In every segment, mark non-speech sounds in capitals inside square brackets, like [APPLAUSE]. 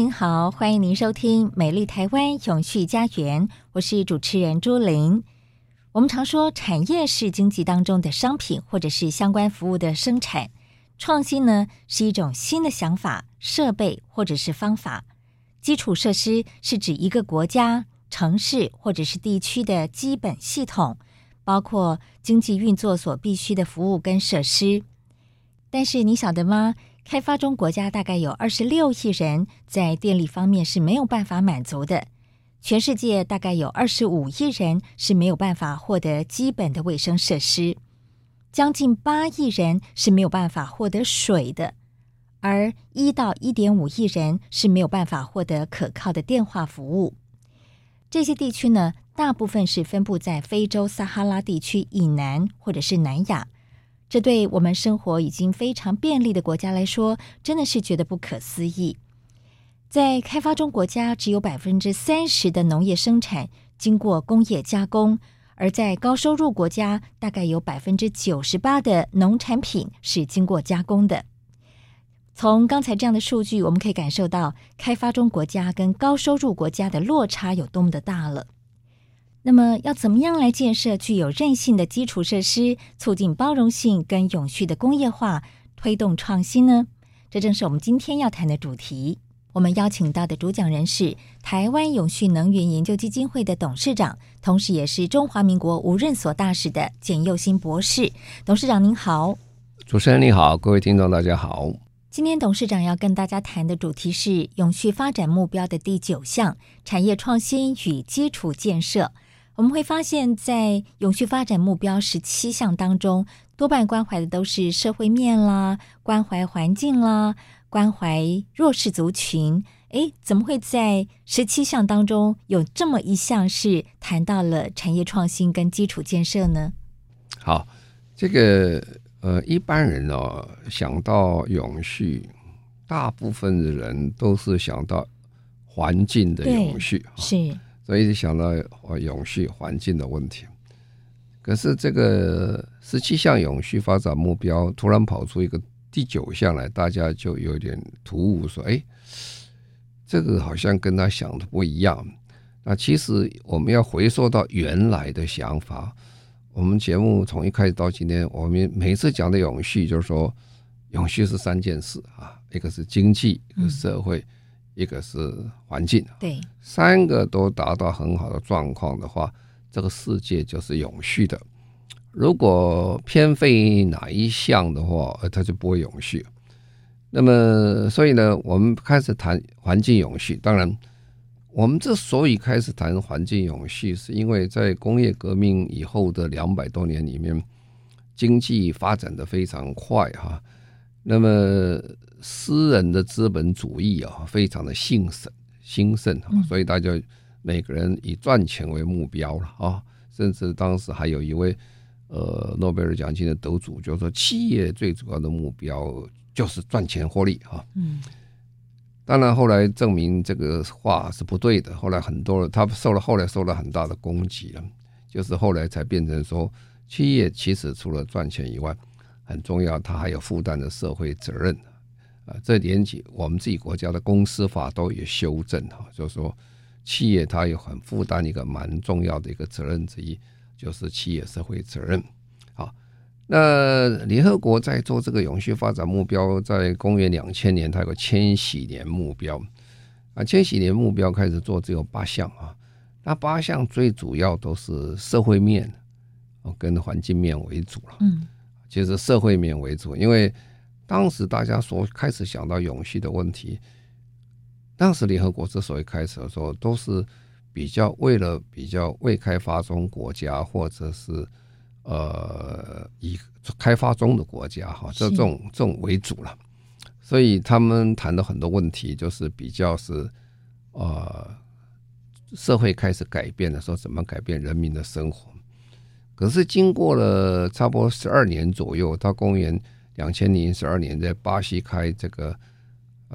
您好，欢迎您收听《美丽台湾永续家园》，我是主持人朱琳。我们常说，产业是经济当中的商品或者是相关服务的生产，创新呢是一种新的想法、设备或者是方法。基础设施是指一个国家、城市或者是地区的基本系统，包括经济运作所必需的服务跟设施。但是你晓得吗？开发中国家大概有二十六亿人，在电力方面是没有办法满足的。全世界大概有二十五亿人是没有办法获得基本的卫生设施，将近八亿人是没有办法获得水的，而一到一点五亿人是没有办法获得可靠的电话服务。这些地区呢，大部分是分布在非洲撒哈拉地区以南或者是南亚。这对我们生活已经非常便利的国家来说，真的是觉得不可思议。在开发中国家，只有百分之三十的农业生产经过工业加工；而在高收入国家，大概有百分之九十八的农产品是经过加工的。从刚才这样的数据，我们可以感受到开发中国家跟高收入国家的落差有多么的大了。那么，要怎么样来建设具有韧性的基础设施，促进包容性跟永续的工业化，推动创新呢？这正是我们今天要谈的主题。我们邀请到的主讲人是台湾永续能源研究基金会的董事长，同时也是中华民国无任所大使的简佑新博士。董事长您好，主持人你好，各位听众大家好。今天董事长要跟大家谈的主题是永续发展目标的第九项：产业创新与基础建设。我们会发现，在永续发展目标十七项当中，多半关怀的都是社会面啦，关怀环境啦，关怀弱势族群。诶，怎么会在十七项当中有这么一项是谈到了产业创新跟基础建设呢？好，这个呃，一般人哦，想到永续，大部分的人都是想到环境的永续，是。所以想到永续环境的问题，可是这个十七项永续发展目标突然跑出一个第九项来，大家就有点突兀，说：“哎，这个好像跟他想的不一样。”那其实我们要回溯到原来的想法。我们节目从一开始到今天，我们每次讲的永续，就是说永续是三件事啊，一个是经济，一个是社会。一个是环境，对，三个都达到很好的状况的话，这个世界就是永续的。如果偏废哪一项的话，呃，它就不会永续。那么，所以呢，我们开始谈环境永续。当然，我们之所以开始谈环境永续，是因为在工业革命以后的两百多年里面，经济发展的非常快哈。那么，私人的资本主义啊，非常的兴盛兴盛，所以大家每个人以赚钱为目标了啊。甚至当时还有一位呃诺贝尔奖金的得主，就说企业最主要的目标就是赚钱获利啊。嗯，当然后来证明这个话是不对的。后来很多人他受了后来受了很大的攻击了，就是后来才变成说，企业其实除了赚钱以外，很重要，它还有负担的社会责任。啊，这点起我们自己国家的公司法都有修正哈，就是说企业它有很负担一个蛮重要的一个责任之一，就是企业社会责任。好，那联合国在做这个永续发展目标，在公元两千年，它有个千禧年目标啊，千禧年目标开始做只有八项啊，那八项最主要都是社会面，哦，跟环境面为主了。嗯，其实社会面为主，因为当时大家所开始想到永续的问题，当时联合国之所以开始的时候，都是比较为了比较未开发中国家或者是呃以开发中的国家哈，这种这种为主了。所以他们谈的很多问题，就是比较是呃。社会开始改变的时候，怎么改变人民的生活？可是经过了差不多十二年左右，到公元两千零十二年，在巴西开这个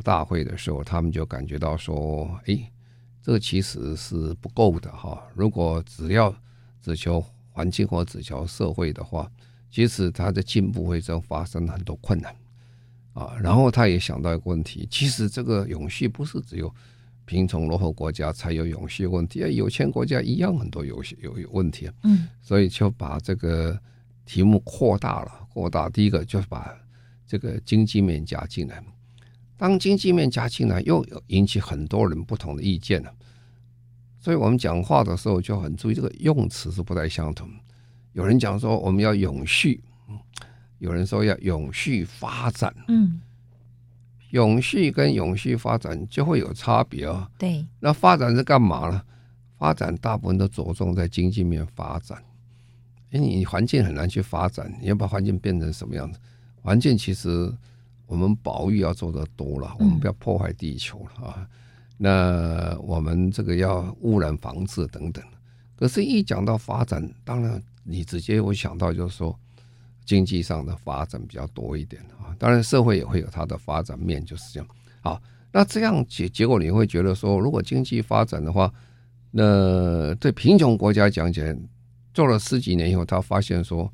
大会的时候，他们就感觉到说：“哎，这其实是不够的哈！如果只要只求环境或只求社会的话，其实它的进步会这样发生很多困难啊。”然后他也想到一个问题：其实这个永续不是只有。贫穷落后国家才有永续问题，有钱国家一样很多有有有问题。嗯，所以就把这个题目扩大了，扩大。第一个就是把这个经济面加进来，当经济面加进来，又引起很多人不同的意见了。所以我们讲话的时候就很注意这个用词是不太相同。有人讲说我们要永续，有人说要永续发展。嗯。永续跟永续发展就会有差别哦。对，那发展是干嘛呢？发展大部分都着重在经济面发展。因为你环境很难去发展，你要把环境变成什么样子？环境其实我们保育要做得多了，我们不要破坏地球了啊。那我们这个要污染防治等等。可是，一讲到发展，当然你直接会想到就是说。经济上的发展比较多一点啊，当然社会也会有它的发展面，就是这样。好，那这样结结果你会觉得说，如果经济发展的话，那对贫穷国家讲起来，做了十几年以后，他发现说，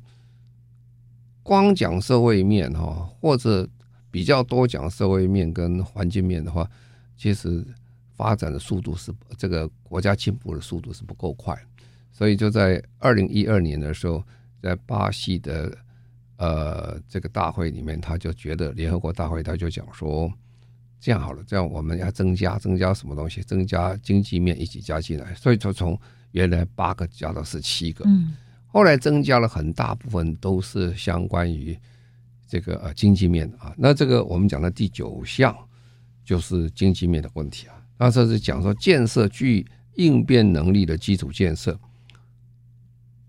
光讲社会面哈，或者比较多讲社会面跟环境面的话，其实发展的速度是这个国家进步的速度是不够快，所以就在二零一二年的时候，在巴西的。呃，这个大会里面，他就觉得联合国大会，他就讲说，这样好了，这样我们要增加增加什么东西？增加经济面一起加进来，所以就从原来八个加到十七个。嗯，后来增加了很大部分都是相关于这个呃经济面啊。那这个我们讲的第九项就是经济面的问题啊。那这是讲说建设具应变能力的基础建设。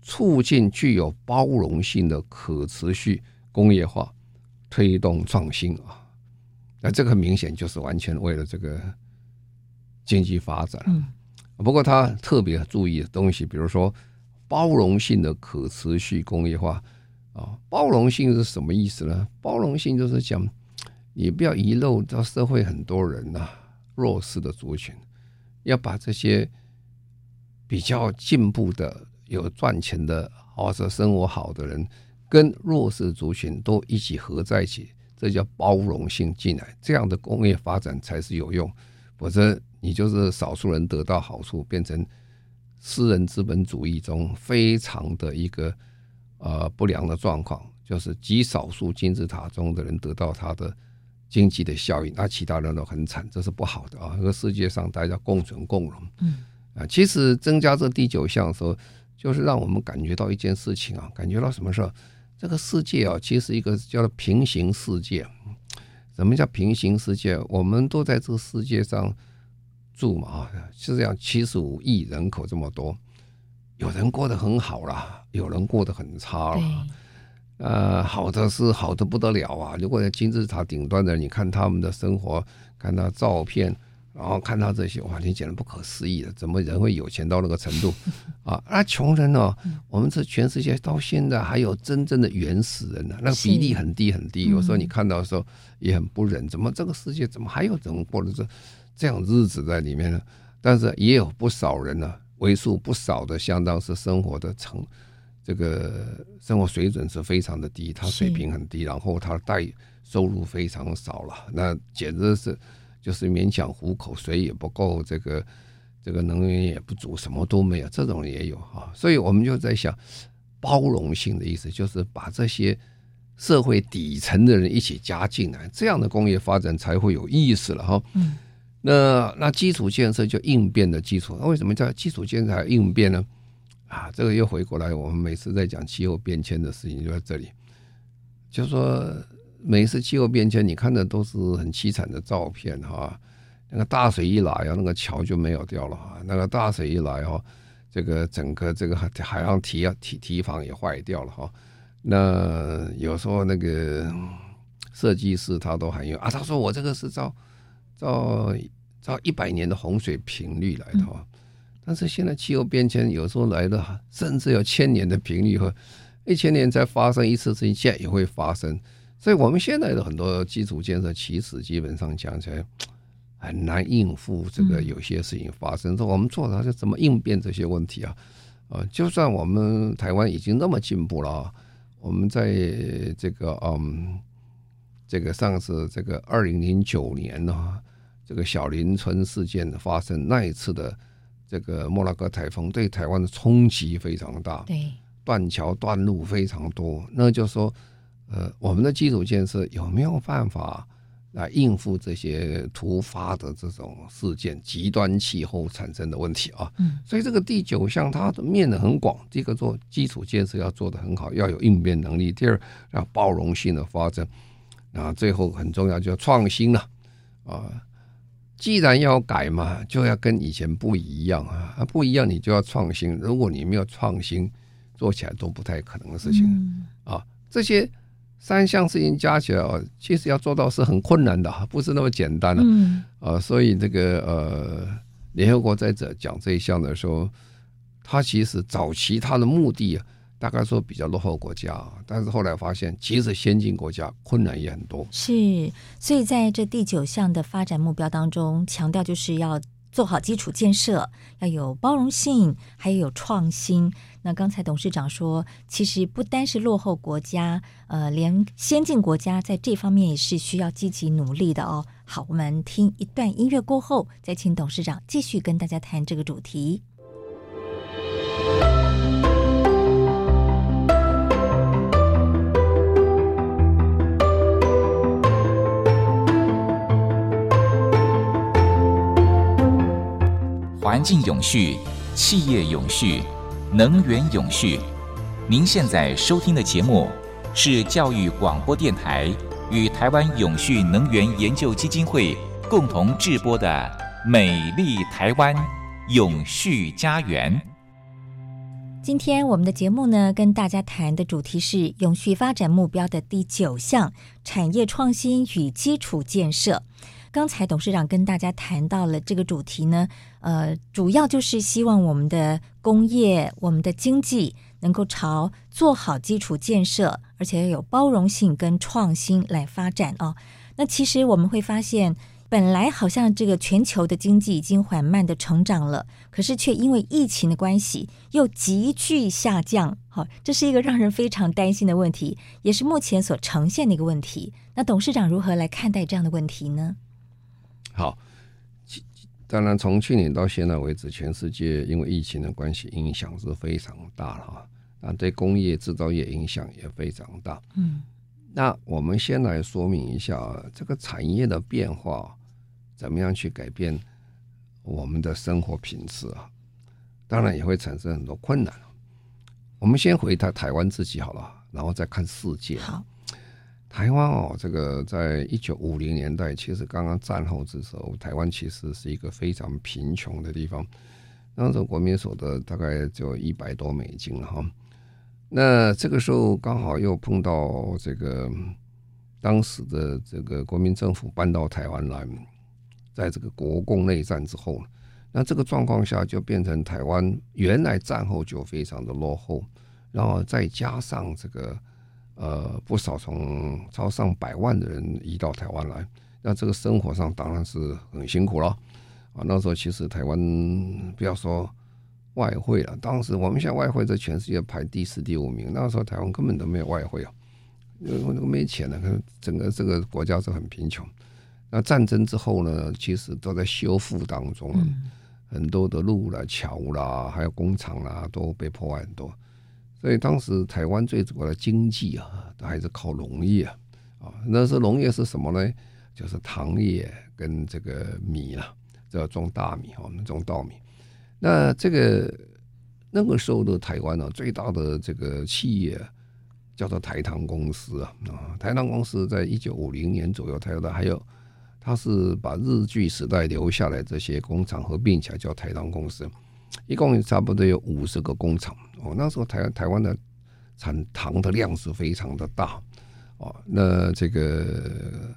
促进具有包容性的可持续工业化，推动创新啊，那这个很明显就是完全为了这个经济发展。嗯，不过他特别注意的东西，比如说包容性的可持续工业化啊，包容性是什么意思呢？包容性就是讲你不要遗漏到社会很多人呐，弱势的族群，要把这些比较进步的。有赚钱的或者生活好的人，跟弱势族群都一起合在一起，这叫包容性进来，这样的工业发展才是有用。否则你就是少数人得到好处，变成私人资本主义中非常的一个呃不良的状况，就是极少数金字塔中的人得到他的经济的效益，那其他人都很惨，这是不好的啊。这个世界上大家共存共荣，嗯啊，其实增加这第九项的时候。就是让我们感觉到一件事情啊，感觉到什么事儿？这个世界啊，其实一个叫做平行世界。什么叫平行世界？我们都在这个世界上住嘛啊，是这样，七十五亿人口这么多，有人过得很好啦，有人过得很差啦。呃，好的是好的不得了啊！如果在金字塔顶端的，你看他们的生活，看他照片。然后看到这些，哇，你简直不可思议的，怎么人会有钱到那个程度 [LAUGHS] 啊？那穷人呢、哦？我们这全世界到现在还有真正的原始人呢，那个比例很低很低。有时候你看到的时候也很不忍，怎么这个世界怎么还有人过的这这样日子在里面呢？但是也有不少人呢，为数不少的，相当是生活的成这个生活水准是非常的低，他水平很低，然后他带收入非常少了，那简直是。就是勉强糊口，水也不够，这个这个能源也不足，什么都没有，这种也有啊。所以我们就在想，包容性的意思就是把这些社会底层的人一起加进来，这样的工业发展才会有意思了哈。嗯，那那基础建设就应变的基础。那为什么叫基础建设还应变呢？啊，这个又回过来，我们每次在讲气候变迁的事情就在这里，就是说每一次气候变迁，你看的都是很凄惨的照片哈。那个大水一来啊，那个桥就没有掉了哈。那个大水一来哈，这个整个这个海海洋堤啊堤堤防也坏掉了哈。那有时候那个设计师他都很有啊，他说我这个是照照照一百年的洪水频率来的哈。但是现在气候变迁有时候来的甚至有千年的频率和一千年才发生一次事情，现在也会发生。所以我们现在的很多基础建设，其实基本上讲起来。很难应付这个有些事情发生，说我们做的是怎么应变这些问题啊？呃，就算我们台湾已经那么进步了，我们在这个嗯，这个上次这个二零零九年呢，这个小林村事件发生那一次的这个莫拉克台风，对台湾的冲击非常大，对，断桥断路非常多。那就是说，呃，我们的基础建设有没有办法？来应付这些突发的这种事件、极端气候产生的问题啊，嗯，所以这个第九项它的面的很广。第一个做基础建设要做得很好，要有应变能力；第二要包容性的发展，啊，最后很重要就要创新了啊。既然要改嘛，就要跟以前不一样啊，啊不一样你就要创新。如果你没有创新，做起来都不太可能的事情啊，这些。三项事情加起来哦，其实要做到是很困难的，不是那么简单的。嗯，啊，所以这个呃，联合国在这讲这一项的时候，他其实早期他的目的啊，大概说比较落后国家，但是后来发现，其实先进国家困难也很多。是，所以在这第九项的发展目标当中，强调就是要做好基础建设，要有包容性，还有创新。那刚才董事长说，其实不单是落后国家，呃，连先进国家在这方面也是需要积极努力的哦。好，我们听一段音乐过后，再请董事长继续跟大家谈这个主题。环境永续，企业永续。能源永续，您现在收听的节目是教育广播电台与台湾永续能源研究基金会共同制播的《美丽台湾永续家园》。今天我们的节目呢，跟大家谈的主题是永续发展目标的第九项：产业创新与基础建设。刚才董事长跟大家谈到了这个主题呢，呃，主要就是希望我们的工业、我们的经济能够朝做好基础建设，而且要有包容性跟创新来发展哦。那其实我们会发现，本来好像这个全球的经济已经缓慢的成长了，可是却因为疫情的关系又急剧下降，好，这是一个让人非常担心的问题，也是目前所呈现的一个问题。那董事长如何来看待这样的问题呢？好，当然从去年到现在为止，全世界因为疫情的关系，影响是非常大了哈。那对工业制造业影响也非常大。嗯，那我们先来说明一下这个产业的变化，怎么样去改变我们的生活品质啊？当然也会产生很多困难。我们先回到台湾自己好了，然后再看世界。好。台湾哦，这个在一九五零年代，其实刚刚战后之时候，台湾其实是一个非常贫穷的地方，那时候国民所得大概就一百多美金了哈。那这个时候刚好又碰到这个当时的这个国民政府搬到台湾来，在这个国共内战之后，那这个状况下就变成台湾原来战后就非常的落后，然后再加上这个。呃，不少从超上百万的人移到台湾来，那这个生活上当然是很辛苦了啊。那时候其实台湾不要说外汇了，当时我们现在外汇在全世界排第四、第五名，那时候台湾根本都没有外汇啊，因为那个没钱了，整个这个国家是很贫穷。那战争之后呢，其实都在修复当中，很多的路啦、桥啦，还有工厂啦，都被破坏很多。所以当时台湾最主要的经济啊，都还是靠农业啊。啊，那时候农业是什么呢？就是糖业跟这个米啊，这要种大米，我们种稻米。那这个那个时候的台湾呢，最大的这个企业叫做台糖公司啊啊，台糖公司在一九五零年左右，台湾的还有，它是把日据时代留下来这些工厂合并起来叫台糖公司，一共差不多有五十个工厂哦。那时候台台湾的产糖的量是非常的大哦，那这个。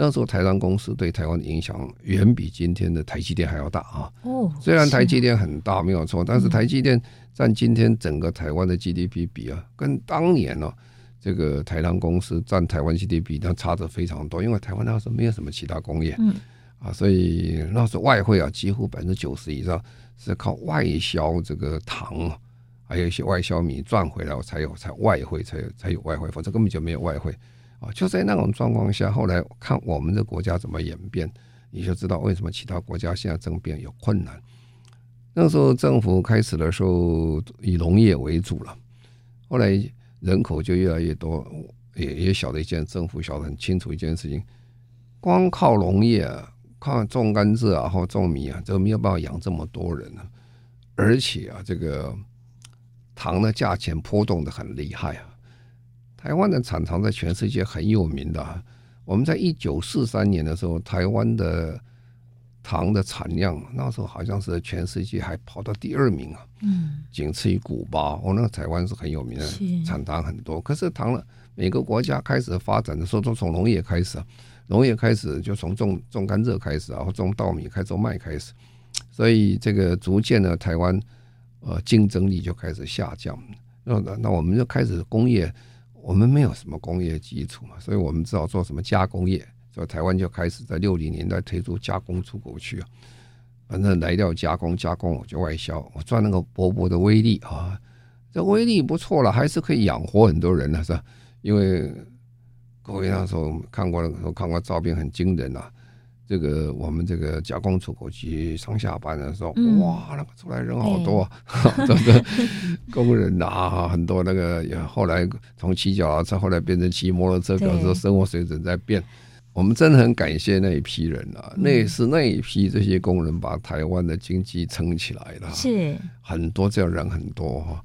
那时候台糖公司对台湾的影响远比今天的台积电还要大啊！哦，虽然台积电很大没有错，但是台积电占今天整个台湾的 GDP 比啊，跟当年呢这个台糖公司占台湾 GDP 那差的非常多，因为台湾那时候没有什么其他工业，嗯啊，所以那时候外汇啊几乎百分之九十以上是靠外销这个糖，还有一些外销米赚回来我才有才外汇才有才有外汇，否则根本就没有外汇。啊，就在那种状况下，后来看我们的国家怎么演变，你就知道为什么其他国家现在政变有困难。那时候政府开始的时候以农业为主了，后来人口就越来越多，也也晓得一件政府晓得很清楚一件事情，光靠农业啊，靠种甘蔗啊或种米啊，这个没有办法养这么多人啊，而且啊，这个糖的价钱波动的很厉害啊。台湾的产糖在全世界很有名的。我们在一九四三年的时候，台湾的糖的产量那时候好像是全世界还跑到第二名啊，嗯，仅次于古巴。哦，那个台湾是很有名的，产糖很多。可是糖呢，每个国家开始发展的时候都从农业开始，农业开始就从种种甘蔗开始，然后种稻米开始，种麦开始，所以这个逐渐的台湾呃竞争力就开始下降。那那我们就开始工业。我们没有什么工业基础嘛，所以我们只好做什么加工业。所以台湾就开始在六零年代推出加工出口区啊，反正来料加工加工我就外销，我赚那个薄薄的微利啊，这微利不错了，还是可以养活很多人的是吧？因为各位那时候看过的时候看过照片很惊人啊。这个我们这个加工出口区上下班的时候，嗯、哇，那个出来人好多，[LAUGHS] 这个工人啊，很多那个也后来从骑脚踏车后来变成骑摩托车，表示生活水准在变。我们真的很感谢那一批人啊，嗯、那是那一批这些工人把台湾的经济撑起来了。是很多这样人很多哈。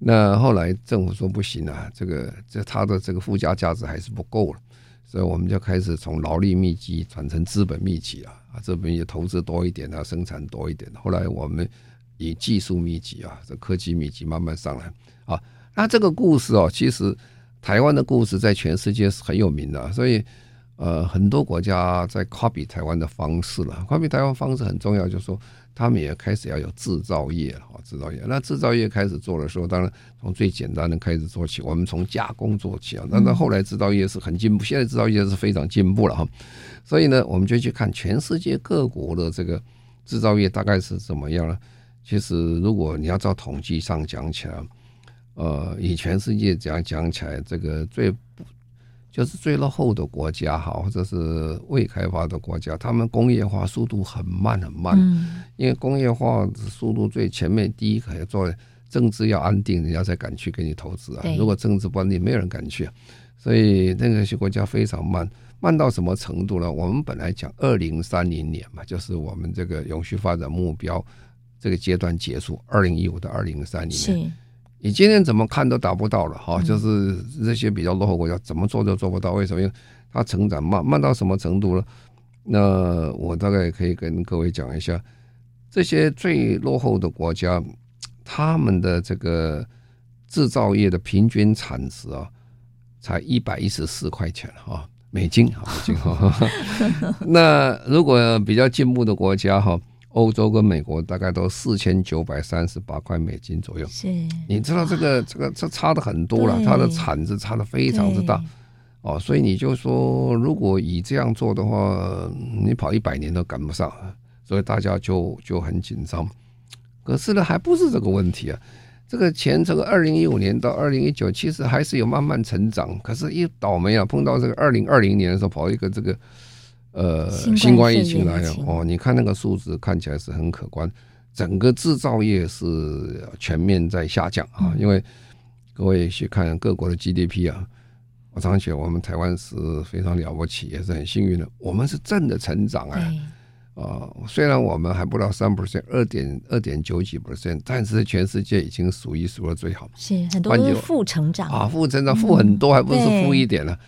那后来政府说不行啊，这个这他的这个附加价值还是不够了。所以我们就开始从劳力密集转成资本密集了啊，这边也投资多一点啊，生产多一点。后来我们以技术密集啊，这科技密集慢慢上来啊。那这个故事哦，其实台湾的故事在全世界是很有名的，所以呃，很多国家在 copy 台湾的方式了。copy 台湾方式很重要，就是说。他们也开始要有制造业了，哈，制造业。那制造业开始做的时候，当然从最简单的开始做起，我们从加工做起啊。那到后来制造业是很进步，现在制造业是非常进步了哈。所以呢，我们就去看全世界各国的这个制造业大概是怎么样呢？其实如果你要照统计上讲起来，呃，以全世界讲讲起来，这个最就是最落后的国家哈，或者是未开发的国家，他们工业化速度很慢很慢。嗯，因为工业化速度最前面，第一个要做政治要安定，人家才敢去给你投资啊。如果政治不安定，没有人敢去。所以那个些国家非常慢，慢到什么程度呢？我们本来讲二零三零年嘛，就是我们这个永续发展目标这个阶段结束，二零一五到二零三零年。你今天怎么看都达不到了哈，就是这些比较落后国家怎么做都做不到，为什么？因为它成长慢，慢到什么程度了？那我大概可以跟各位讲一下，这些最落后的国家，他们的这个制造业的平均产值啊，才一百一十四块钱哈，美金哈，美金哈。[LAUGHS] 那如果比较进步的国家哈。欧洲跟美国大概都四千九百三十八块美金左右，是，你知道这个这个这差的很多了，它的产值差的非常之大，哦，所以你就说，如果以这样做的话，你跑一百年都赶不上，所以大家就就很紧张。可是呢，还不是这个问题啊，这个钱这个二零一五年到二零一九，其实还是有慢慢成长，可是，一倒霉啊，碰到这个二零二零年的时候，跑一个这个。呃，新冠疫情来了哦，你看那个数字看起来是很可观，整个制造业是全面在下降啊。因为各位去看各国的 GDP 啊，我常写我们台湾是非常了不起，也是很幸运的。我们是正的成长啊，啊、呃，虽然我们还不到三 percent，二点二点九几 percent，但是全世界已经数一数二最好。是很多都是负成长啊，负成长负很多，还不是负一点呢啊。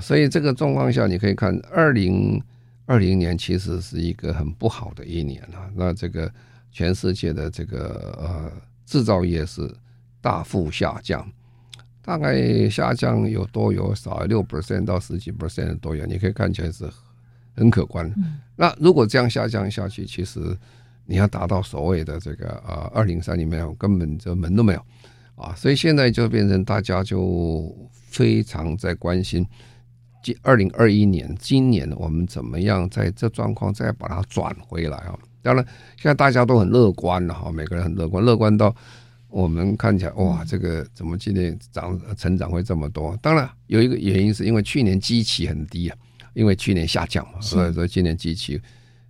所以这个状况下，你可以看二零二零年其实是一个很不好的一年啊。那这个全世界的这个呃制造业是大幅下降。大概下降有多有少，六 percent 到十几 percent 多有，你可以看起来是很可观。那如果这样下降下去，其实你要达到所谓的这个呃二零三零没有，根本就门都没有啊！所以现在就变成大家就非常在关心，二零二一年今年我们怎么样在这状况再把它转回来啊？当然，现在大家都很乐观了哈，每个人很乐观，乐观到。我们看起来哇，这个怎么今年长成长会这么多？当然有一个原因是因为去年基期很低啊，因为去年下降嘛，所以说今年基期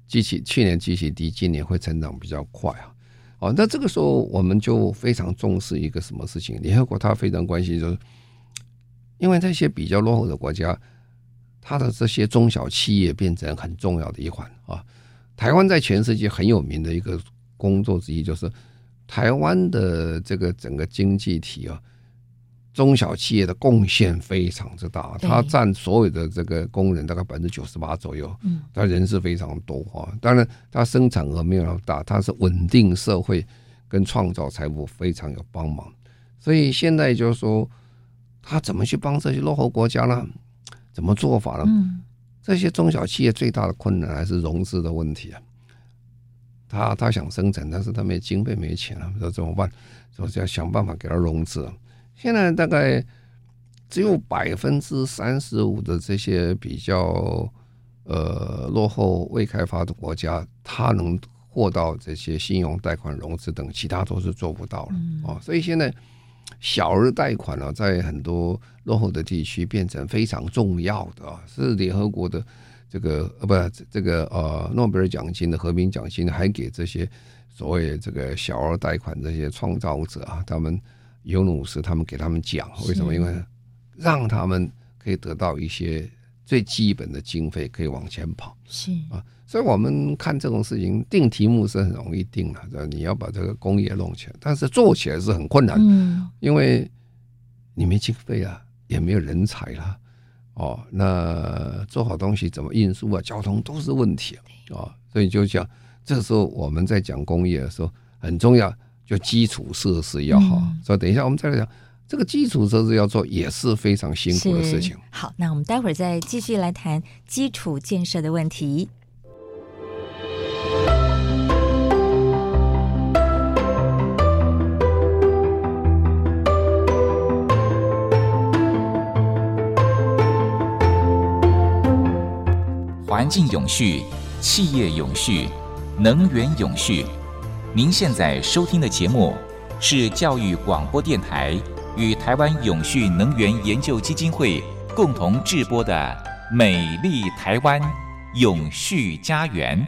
基期去年基期低，今年会成长比较快啊。哦，那这个时候我们就非常重视一个什么事情？联合国它非常关心，就是因为这些比较落后的国家，它的这些中小企业变成很重要的一环啊。台湾在全世界很有名的一个工作之一就是。台湾的这个整个经济体啊，中小企业的贡献非常之大，它占所有的这个工人大概百分之九十八左右，嗯，它人是非常多啊。当然，它生产额没有那么大，它是稳定社会跟创造财富非常有帮忙。所以现在就是说，他怎么去帮这些落后国家呢？怎么做法呢？嗯，这些中小企业最大的困难还是融资的问题啊。他他想生产，但是他没经费没钱了，说怎么办？说要想办法给他融资。现在大概只有百分之三十五的这些比较呃落后未开发的国家，他能获到这些信用贷款融资等，其他都是做不到了哦。所以现在小额贷款呢，在很多落后的地区变成非常重要的啊，是联合国的。这个呃不，这个呃诺贝尔奖金的和平奖金还给这些所谓这个小额贷款这些创造者啊，他们尤努斯他们给他们讲，为什么？因为让他们可以得到一些最基本的经费，可以往前跑。是啊，所以我们看这种事情，定题目是很容易定的，你要把这个工业弄起来，但是做起来是很困难，嗯，因为你没经费啊，也没有人才了。哦，那做好东西怎么运输啊？交通都是问题啊！哦，所以就讲，这个时候我们在讲工业的时候很重要，就基础设施要好。嗯、所以等一下我们再来讲，这个基础设施要做也是非常辛苦的事情。好，那我们待会儿再继续来谈基础建设的问题。环境永续、企业永续、能源永续。您现在收听的节目是教育广播电台与台湾永续能源研究基金会共同制播的《美丽台湾永续家园》。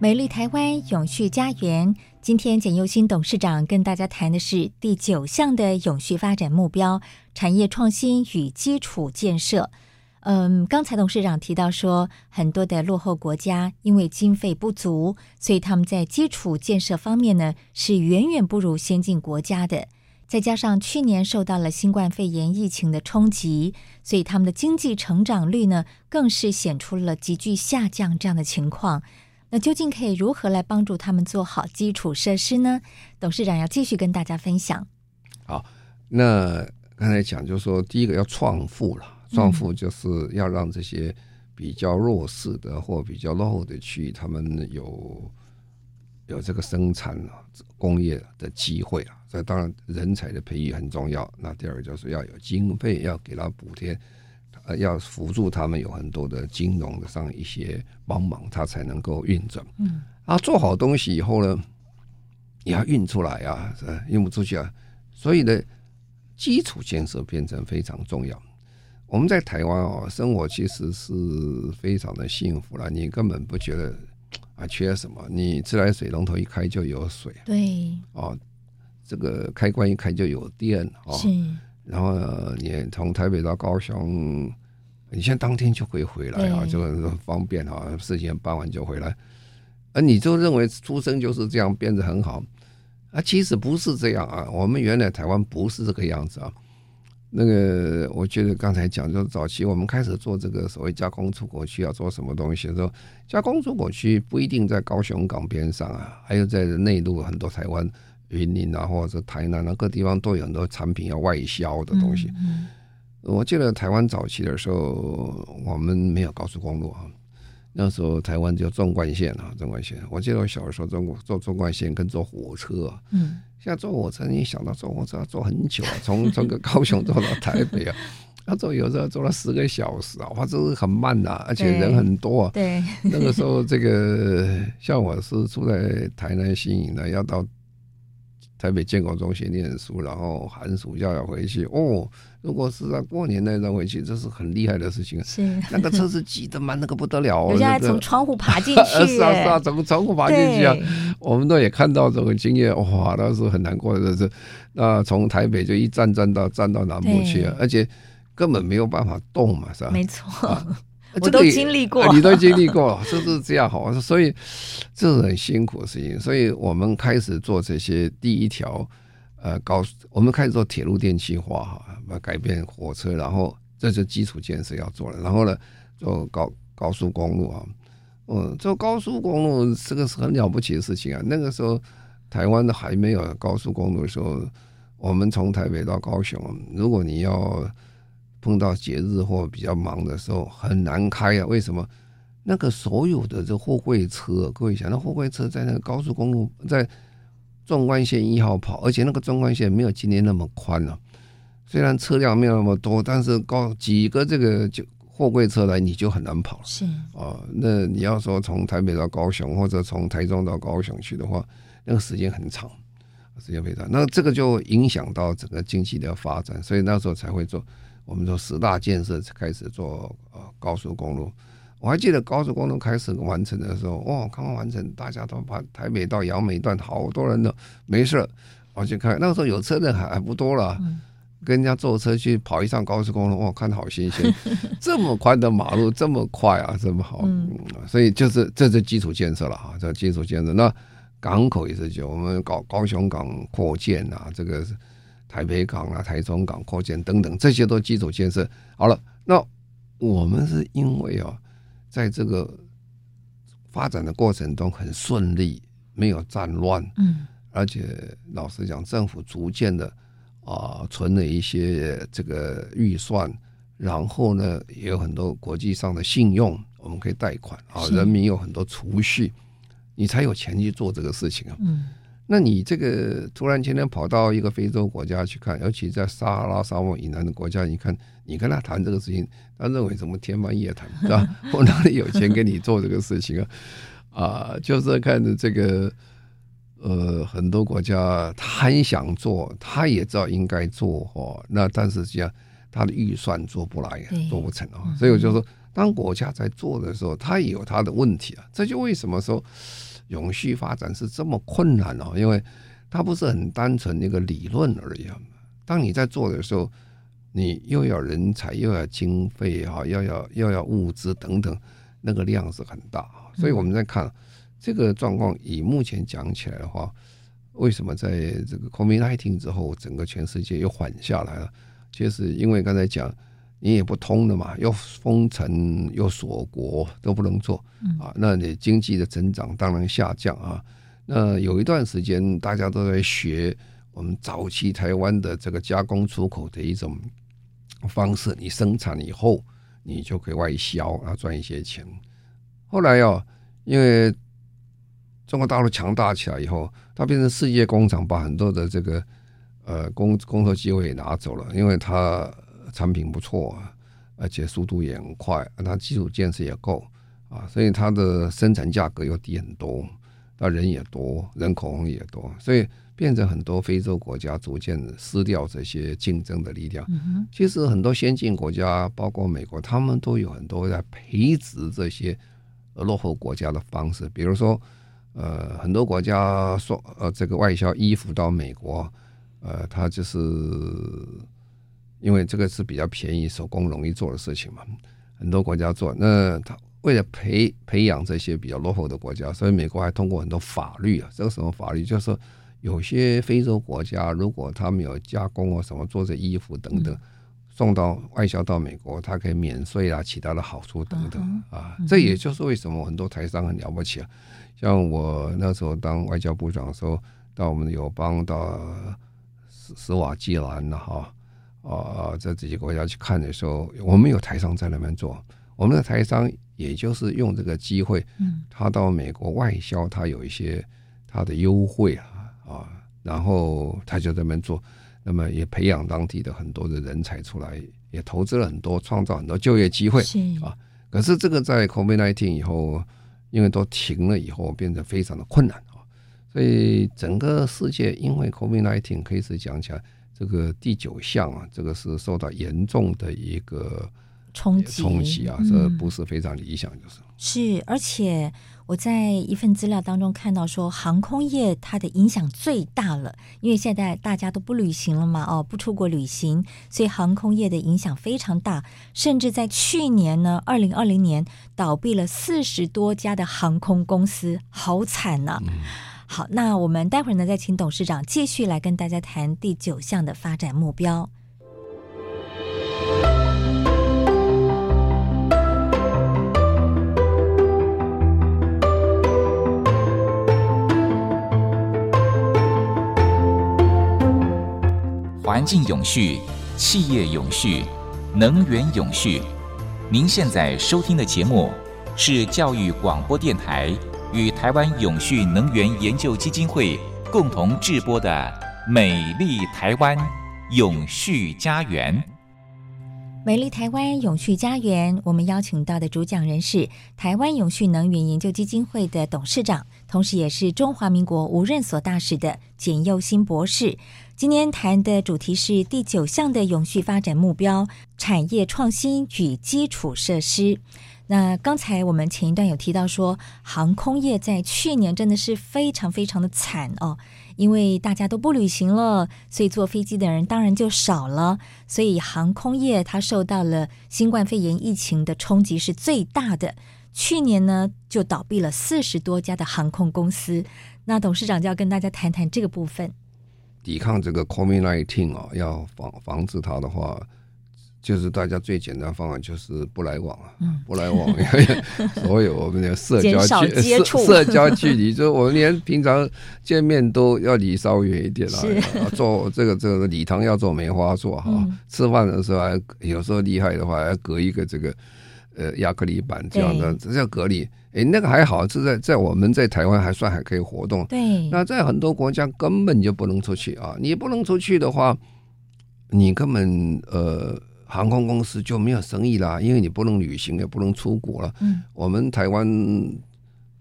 美丽台湾永续家园，今天简又新董事长跟大家谈的是第九项的永续发展目标：产业创新与基础建设。嗯，刚才董事长提到说，很多的落后国家因为经费不足，所以他们在基础建设方面呢是远远不如先进国家的。再加上去年受到了新冠肺炎疫情的冲击，所以他们的经济成长率呢更是显出了急剧下降这样的情况。那究竟可以如何来帮助他们做好基础设施呢？董事长要继续跟大家分享。好，那刚才讲就是说，第一个要创富了。创富就是要让这些比较弱势的或比较落后的区域，他们有有这个生产啊工业的机会啊。这当然人才的培育很重要。那第二个就是要有经费，要给他补贴，呃，要辅助他们有很多的金融的上一些帮忙，他才能够运转。嗯，啊，做好东西以后呢，也要运出来啊，运不出去啊。所以呢，基础建设变成非常重要。我们在台湾哦，生活其实是非常的幸福了。你根本不觉得 [TSK] 啊缺什么，你自来水龙头一开就有水。对。哦，这个开关一开就有电哦。是。然后你从台北到高雄，你现在当天就可以回来啊，就很方便啊，事情办完就回来。而你就认为出生就是这样变得很好啊？其实不是这样啊！我们原来台湾不是这个样子啊。那个，我觉得刚才讲，就是早期我们开始做这个所谓加工出口区要做什么东西的时候，加工出口区不一定在高雄港边上啊，还有在内陆很多台湾云林啊，或者台南啊各地方都有很多产品要外销的东西。我记得台湾早期的时候，我们没有高速公路啊，那时候台湾叫纵贯线啊，纵贯线。我记得我小时候坐坐纵贯线跟坐火车，嗯。现在坐火车，你想到坐火车要坐很久啊，从从个高雄坐到台北啊，[LAUGHS] 要坐有时候坐了十个小时啊，哇，这是很慢呐，而且人很多啊。对，[LAUGHS] 那个时候这个像我是住在台南新营的，要到。台北建国中学念书，然后寒暑假要回去哦。如果是在过年那阵回去，这是很厉害的事情。是那个车子挤得嘛，那个不得了。人家从窗户爬进去。是 [LAUGHS] 啊是啊，从窗户爬进去啊。我们都也看到这个经验，哇，那是很难过的。是那从台北就一站站到站到南部去，而且根本没有办法动嘛，是吧？没错。啊我都经历过，你都经历过，[LAUGHS] 就是这样好，所以这是很辛苦的事情。所以我们开始做这些第一条呃高，我们开始做铁路电气化哈，改变火车，然后这是基础建设要做了。然后呢，做高高速公路啊，嗯，做高速公路这个是很了不起的事情啊。那个时候台湾的还没有高速公路的时候，我们从台北到高雄，如果你要。碰到节日或比较忙的时候很难开啊？为什么？那个所有的这货柜车，各位想，那货柜车在那个高速公路在纵贯线一号跑，而且那个纵贯线没有今天那么宽了。虽然车辆没有那么多，但是高几个这个就货柜车来你就很难跑了。是啊，那你要说从台北到高雄或者从台中到高雄去的话，那个时间很长，时间非常。那这个就影响到整个经济的发展，所以那时候才会做。我们说十大建设开始做呃高速公路，我还记得高速公路开始完成的时候，哇，刚刚完成，大家都把台北到杨梅段好多人都没事，我去看那个时候有车的还还不多了，跟人家坐车去跑一趟高速公路，哇，看得好新鲜，[LAUGHS] 这么宽的马路这么快啊，这么好，嗯，所以就是这是基础建设了哈，这基础建设，那港口也是就我们搞高雄港扩建啊，这个是。台北港啊，台中港扩建等等，这些都基础建设好了。那我们是因为啊，在这个发展的过程中很顺利，没有战乱，嗯，而且老实讲，政府逐渐的啊存了一些这个预算，然后呢，也有很多国际上的信用，我们可以贷款啊，人民有很多储蓄，你才有钱去做这个事情啊，嗯。那你这个突然间呢跑到一个非洲国家去看，尤其在撒哈拉沙漠以南的国家，你看你跟他谈这个事情，他认为什么天方夜谭，是吧？我哪里有钱给你做这个事情啊？[LAUGHS] 啊，就是看着这个，呃，很多国家他很想做，他也知道应该做哦，那但是这样他的预算做不来，做不成啊。所以我就说，当国家在做的时候，他也有他的问题啊。这就为什么说。永续发展是这么困难哦，因为它不是很单纯一个理论而已。当你在做的时候，你又要人才，又要经费哈，又要又要物资等等，那个量是很大。所以我们在看这个状况，以目前讲起来的话，为什么在这个 COVID-19 之后，整个全世界又缓下来了？其实因为刚才讲。你也不通的嘛，又封城又锁国都不能做啊，那你经济的增长当然下降啊。那有一段时间大家都在学我们早期台湾的这个加工出口的一种方式，你生产以后你就可以外销啊，赚一些钱。后来哦，因为中国大陆强大起来以后，它变成世界工厂，把很多的这个呃工工作机会也拿走了，因为它。产品不错，而且速度也很快，它基础建设也够啊，所以它的生产价格又低很多，那人也多，人口也多，所以变成很多非洲国家逐渐失掉这些竞争的力量。其实很多先进国家，包括美国，他们都有很多在培植这些落后国家的方式，比如说，呃，很多国家说，呃，这个外销衣服到美国，呃，它就是。因为这个是比较便宜、手工容易做的事情嘛，很多国家做。那他为了培培养这些比较落后的国家，所以美国还通过很多法律啊，这个什么法律？就是说有些非洲国家，如果他们有加工啊什么做这衣服等等，送到外销到美国，它可以免税啊，其他的好处等等啊。这也就是为什么很多台商很了不起啊。像我那时候当外交部长的时候，到我们友邦到斯斯瓦季兰呐哈啊，在这些国家去看的时候，我们有台商在那边做。我们的台商也就是用这个机会，嗯他到美国外销，他有一些他的优惠啊啊，然后他就在那边做，那么也培养当地的很多的人才出来，也投资了很多，创造很多就业机会啊。可是这个在 COVID-19 以后。因为都停了以后，变得非常的困难啊，所以整个世界因为 COVID-19 可以是讲起来，这个第九项啊，这个是受到严重的一个冲击冲击啊，这不是非常理想，就是是，而且。我在一份资料当中看到说，航空业它的影响最大了，因为现在大家都不旅行了嘛，哦，不出国旅行，所以航空业的影响非常大，甚至在去年呢，二零二零年倒闭了四十多家的航空公司，好惨呐、啊！嗯、好，那我们待会儿呢，再请董事长继续来跟大家谈第九项的发展目标。环境永续、企业永续、能源永续。您现在收听的节目是教育广播电台与台湾永续能源研究基金会共同制播的《美丽台湾永续家园》。美丽台湾永续家园，我们邀请到的主讲人是台湾永续能源研究基金会的董事长，同时也是中华民国无任所大使的简佑新博士。今天谈的主题是第九项的永续发展目标：产业创新与基础设施。那刚才我们前一段有提到说，航空业在去年真的是非常非常的惨哦，因为大家都不旅行了，所以坐飞机的人当然就少了，所以航空业它受到了新冠肺炎疫情的冲击是最大的。去年呢，就倒闭了四十多家的航空公司。那董事长就要跟大家谈谈这个部分。抵抗这个 COVID-19 啊，要防防止它的话，就是大家最简单方法就是不来往啊，嗯、不来往，[LAUGHS] 所有我们的社交距社社交距离，就我们连平常见面都要离稍远一点了。是做这个这个礼堂要做梅花座哈，嗯、吃饭的时候还有时候厉害的话，还要隔一个这个呃亚克力板这样的，这叫隔离。哎，那个还好，是在在我们在台湾还算还可以活动。对，那在很多国家根本就不能出去啊！你不能出去的话，你根本呃航空公司就没有生意啦，因为你不能旅行，也不能出国了。嗯，我们台湾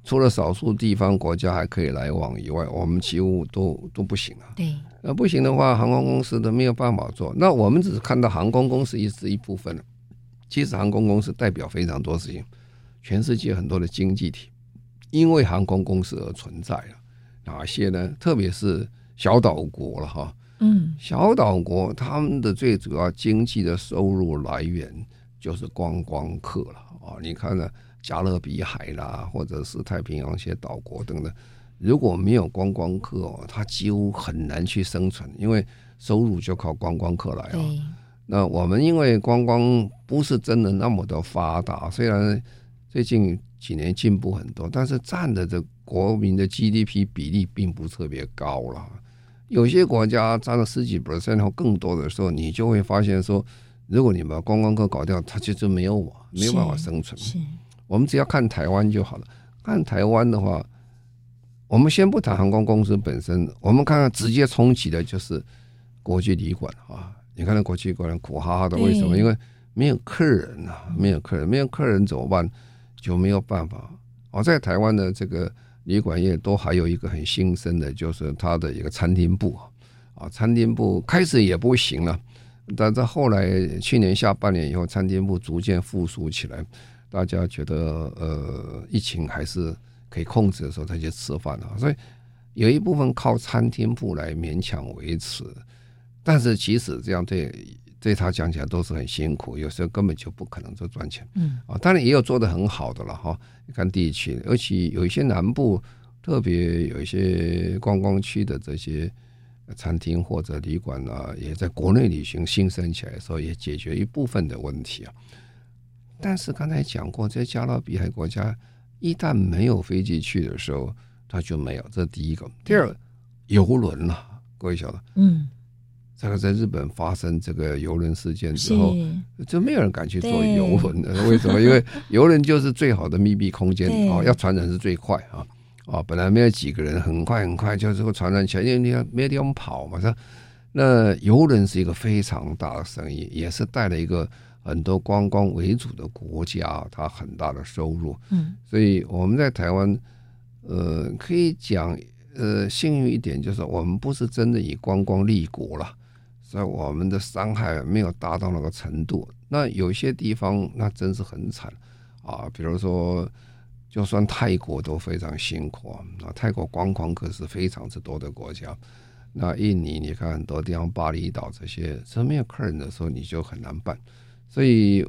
除了少数地方国家还可以来往以外，我们几乎都都不行了。对，那不行的话，航空公司都没有办法做。那我们只是看到航空公司也是一部分了，其实航空公司代表非常多事情。全世界很多的经济体，因为航空公司而存在了，哪些呢？特别是小岛国了哈，嗯，小岛国他们的最主要经济的收入来源就是观光客了啊！你看呢，加勒比海啦，或者是太平洋一些岛国等等，如果没有观光客哦，他几乎很难去生存，因为收入就靠观光客来啊。那我们因为观光不是真的那么的发达，虽然。最近几年进步很多，但是占的这国民的 GDP 比例并不特别高了。有些国家占了十几 percent 或更多的时候，你就会发现说，如果你把观光客搞掉，它就就没有我没有办法生存。我们只要看台湾就好了。看台湾的话，我们先不谈航空公司本身，我们看看直接冲击的就是国际旅馆啊。你看那国际旅馆苦哈哈的，为什么？因为没有客人啊，没有客人，没有客人怎么办？就没有办法。我在台湾的这个旅馆业都还有一个很新生的，就是它的一个餐厅部啊，餐厅部开始也不行了，但是后来去年下半年以后，餐厅部逐渐复苏起来，大家觉得呃疫情还是可以控制的时候，他就吃饭了。所以有一部分靠餐厅部来勉强维持，但是即使这样对对他讲起来都是很辛苦，有时候根本就不可能做赚钱。嗯啊，当然也有做得很好的了哈。你看地区，而且有一些南部特别有一些观光区的这些餐厅或者旅馆啊，也在国内旅行兴盛起来的时候，也解决一部分的问题啊。但是刚才讲过，在加勒比海国家，一旦没有飞机去的时候，它就没有。这是第一个。第二，游轮啊，各位晓得，嗯。这个在日本发生这个游轮事件之后，就没有人敢去坐游轮了。为什么？因为 [LAUGHS] 游轮就是最好的密闭空间啊，要传染是最快啊啊！本来没有几个人，很快很快就这个传染起来，因为你要没地方跑嘛。是那游轮是一个非常大的生意，也是带了一个很多观光为主的国家，它很大的收入。嗯，所以我们在台湾，呃，可以讲，呃，幸运一点就是我们不是真的以观光立国了。在我们的伤害没有达到那个程度，那有些地方那真是很惨啊，比如说，就算泰国都非常辛苦啊。那泰国观光客是非常之多的国家，那印尼你看很多地方，巴厘岛这些，这没有客人的时候你就很难办，所以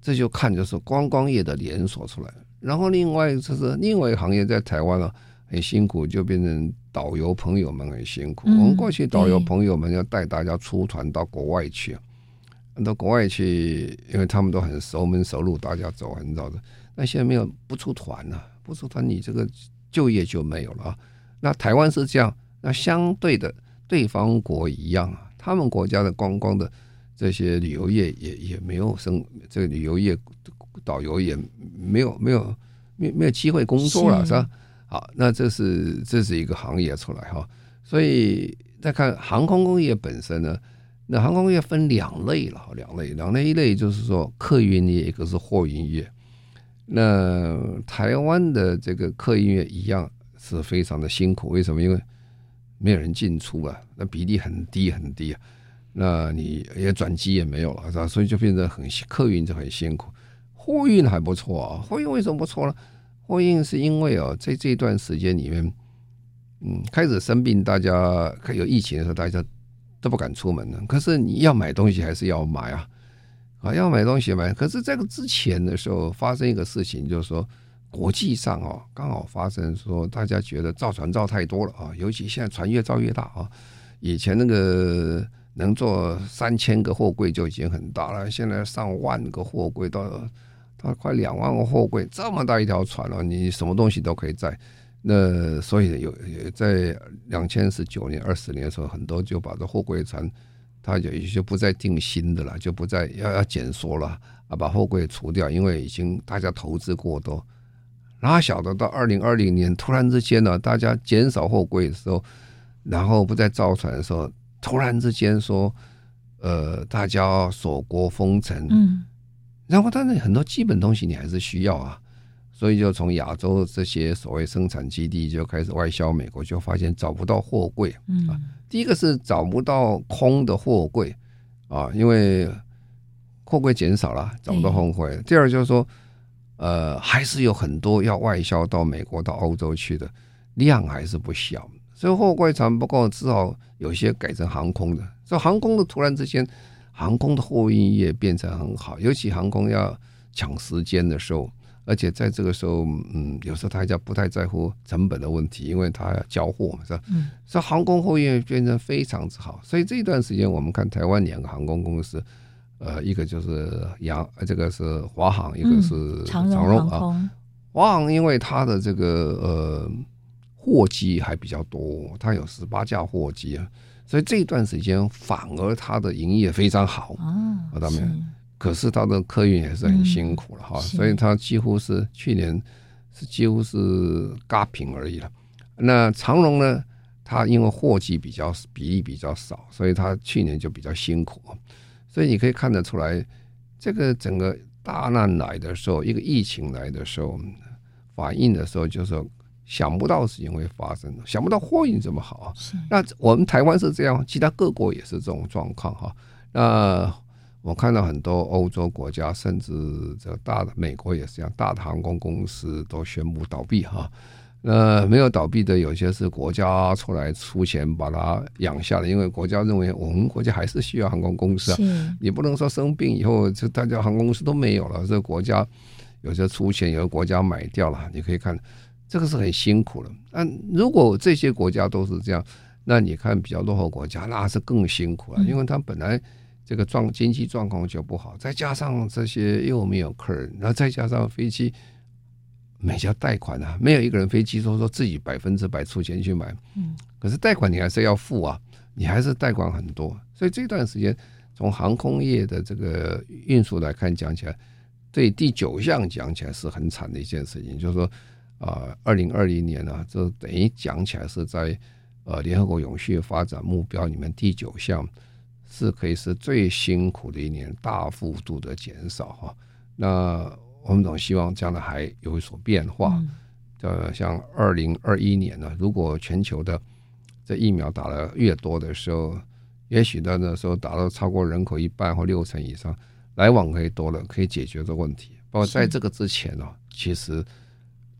这就看就是观光业的连锁出来。然后另外就是另外一个行业在台湾啊。很辛苦，就变成导游朋友们很辛苦。我们过去导游朋友们要带大家出团到国外去，到国外去，因为他们都很熟门熟路，大家走很早的。那现在没有不出团了，不出团你这个就业就没有了啊。那台湾是这样，那相对的对方国一样啊，他们国家的观光的这些旅游业也也没有生，这个旅游业导游也没有没有没没有机会工作了，是吧？好，那这是这是一个行业出来哈，所以再看航空工业本身呢，那航空工业分两类了，两类，两类一类就是说客运业，一个是货运业。那台湾的这个客运业一样是非常的辛苦，为什么？因为没有人进出啊，那比例很低很低啊，那你也转机也没有了，是吧？所以就变得很客运就很辛苦，货运还不错啊，货运为什么不错呢？货运是因为哦，在这段时间里面，嗯，开始生病，大家有疫情的时候，大家都不敢出门了。可是你要买东西还是要买啊，啊，要买东西买。可是这个之前的时候发生一个事情，就是说国际上哦，刚好发生说大家觉得造船造太多了啊，尤其现在船越造越大啊。以前那个能做三千个货柜就已经很大了，现在上万个货柜到。啊，快两万个货柜，这么大一条船了，你什么东西都可以载。那所以有在两千十九年、二十年的时候，很多就把这货柜船，它就就不再订新的了，就不再要要减缩了啊，把货柜除掉，因为已经大家投资过多。哪晓得到二零二零年突然之间呢，大家减少货柜的时候，然后不再造船的时候，突然之间说，呃，大家锁国封城，嗯。然后，但是很多基本东西你还是需要啊，所以就从亚洲这些所谓生产基地就开始外销美国，就发现找不到货柜啊。第一个是找不到空的货柜啊，因为货柜减少了，找不到空柜。第二就是说，呃，还是有很多要外销到美国、到欧洲去的量还是不小，所以货柜船不够，只好有些改成航空的。所以航空的突然之间。航空的货运业变成很好，尤其航空要抢时间的时候，而且在这个时候，嗯，有时候大家不太在乎成本的问题，因为他要交货嘛，是吧？嗯，所以航空货运业变成非常之好。所以这段时间，我们看台湾两个航空公司，呃，一个就是洋，这个是华航，一个是长荣啊。华航因为它的这个呃货机还比较多，它有十八架货机啊。所以这一段时间反而它的营业非常好啊，看到没有？可是它的客运也是很辛苦了哈，所以它几乎是去年是几乎是嘎平而已了。那长荣呢？它因为货机比较比例比较少，所以它去年就比较辛苦。所以你可以看得出来，这个整个大难来的时候，一个疫情来的时候，反应的时候就是。想不到事情会发生，想不到货运这么好啊！那我们台湾是这样，其他各国也是这种状况哈。那我看到很多欧洲国家，甚至这大的美国也是这样，大的航空公司都宣布倒闭哈。那没有倒闭的，有些是国家出来出钱把它养下来，因为国家认为我们国家还是需要航空公司啊，你不能说生病以后就大家航空公司都没有了，这个国家有些出钱，有的国家买掉了，你可以看这个是很辛苦了。那如果这些国家都是这样，那你看比较落后国家那是更辛苦了，因为他本来。这个状经济状况就不好，再加上这些又没有客人，然后再加上飞机每家贷款啊，没有一个人飞机都说自己百分之百出钱去买，嗯，可是贷款你还是要付啊，你还是贷款很多，所以这段时间从航空业的这个运输来看，讲起来，对第九项讲起来是很惨的一件事情，就是说啊，二零二零年呢、啊，这等于讲起来是在呃联合国永续发展目标里面第九项。是可以是最辛苦的一年，大幅度的减少哈。那我们总希望将来还有所变化。呃、嗯，像二零二一年呢，如果全球的这疫苗打的越多的时候，也许到那时候打到超过人口一半或六成以上，来往可以多了，可以解决这个问题。包括在这个之前呢，其实。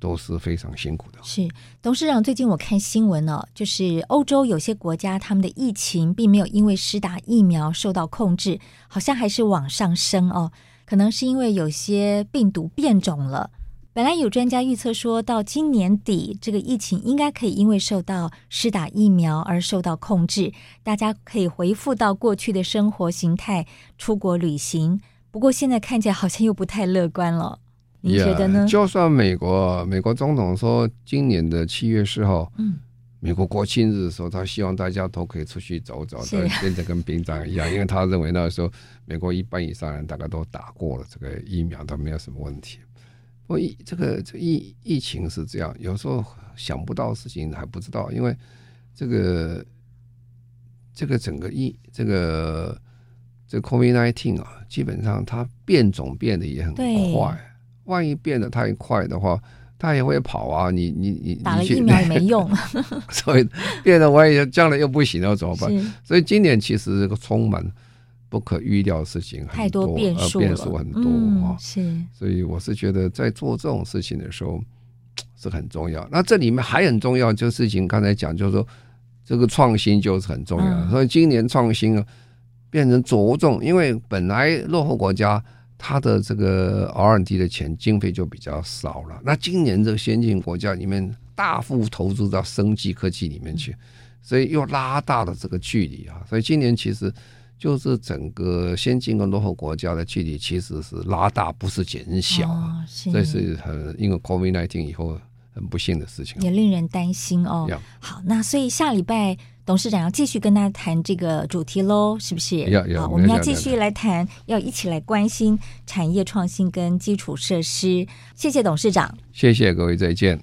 都是非常辛苦的。是董事长，最近我看新闻呢、哦，就是欧洲有些国家他们的疫情并没有因为施打疫苗受到控制，好像还是往上升哦。可能是因为有些病毒变种了。本来有专家预测说到今年底，这个疫情应该可以因为受到施打疫苗而受到控制，大家可以恢复到过去的生活形态，出国旅行。不过现在看起来好像又不太乐观了。你觉得呢？就算美国美国总统说今年的七月四号，嗯，美国国庆日的时候，他希望大家都可以出去走走，变得跟平常一样，[LAUGHS] 因为他认为那个时候美国一半以上人大概都打过了这个疫苗，都没有什么问题。不过疫这个这疫疫情是这样，有时候想不到事情还不知道，因为这个这个整个疫这个这个 COVID-19 啊，基本上它变种变得也很快。万一变得太快的话，它也会跑啊！你你你打了疫苗也没用，[LAUGHS] 所以变得万一将来又不行了怎么办？所以今年其实这个充满不可预料的事情很多，太多变数变数很多啊、嗯！是，所以我是觉得在做这种事情的时候是很重要。那这里面还很重要，就事情刚才讲，就是说这个创新就是很重要。嗯、所以今年创新啊，变成着重，因为本来落后国家。它的这个 R&D 的钱经费就比较少了。那今年这个先进国家里面大幅投资到生技科技里面去，所以又拉大了这个距离啊。所以今年其实就是整个先进跟落后国家的距离其实是拉大，不是减小啊。这是很因为 COVID-19 以后很不幸的事情，也令人担心哦。好，那所以下礼拜。董事长要继续跟大家谈这个主题喽，是不是？要要，我们要继续来谈，要一起来关心产业创新跟基础设施。谢谢董事长，谢谢各位，再见。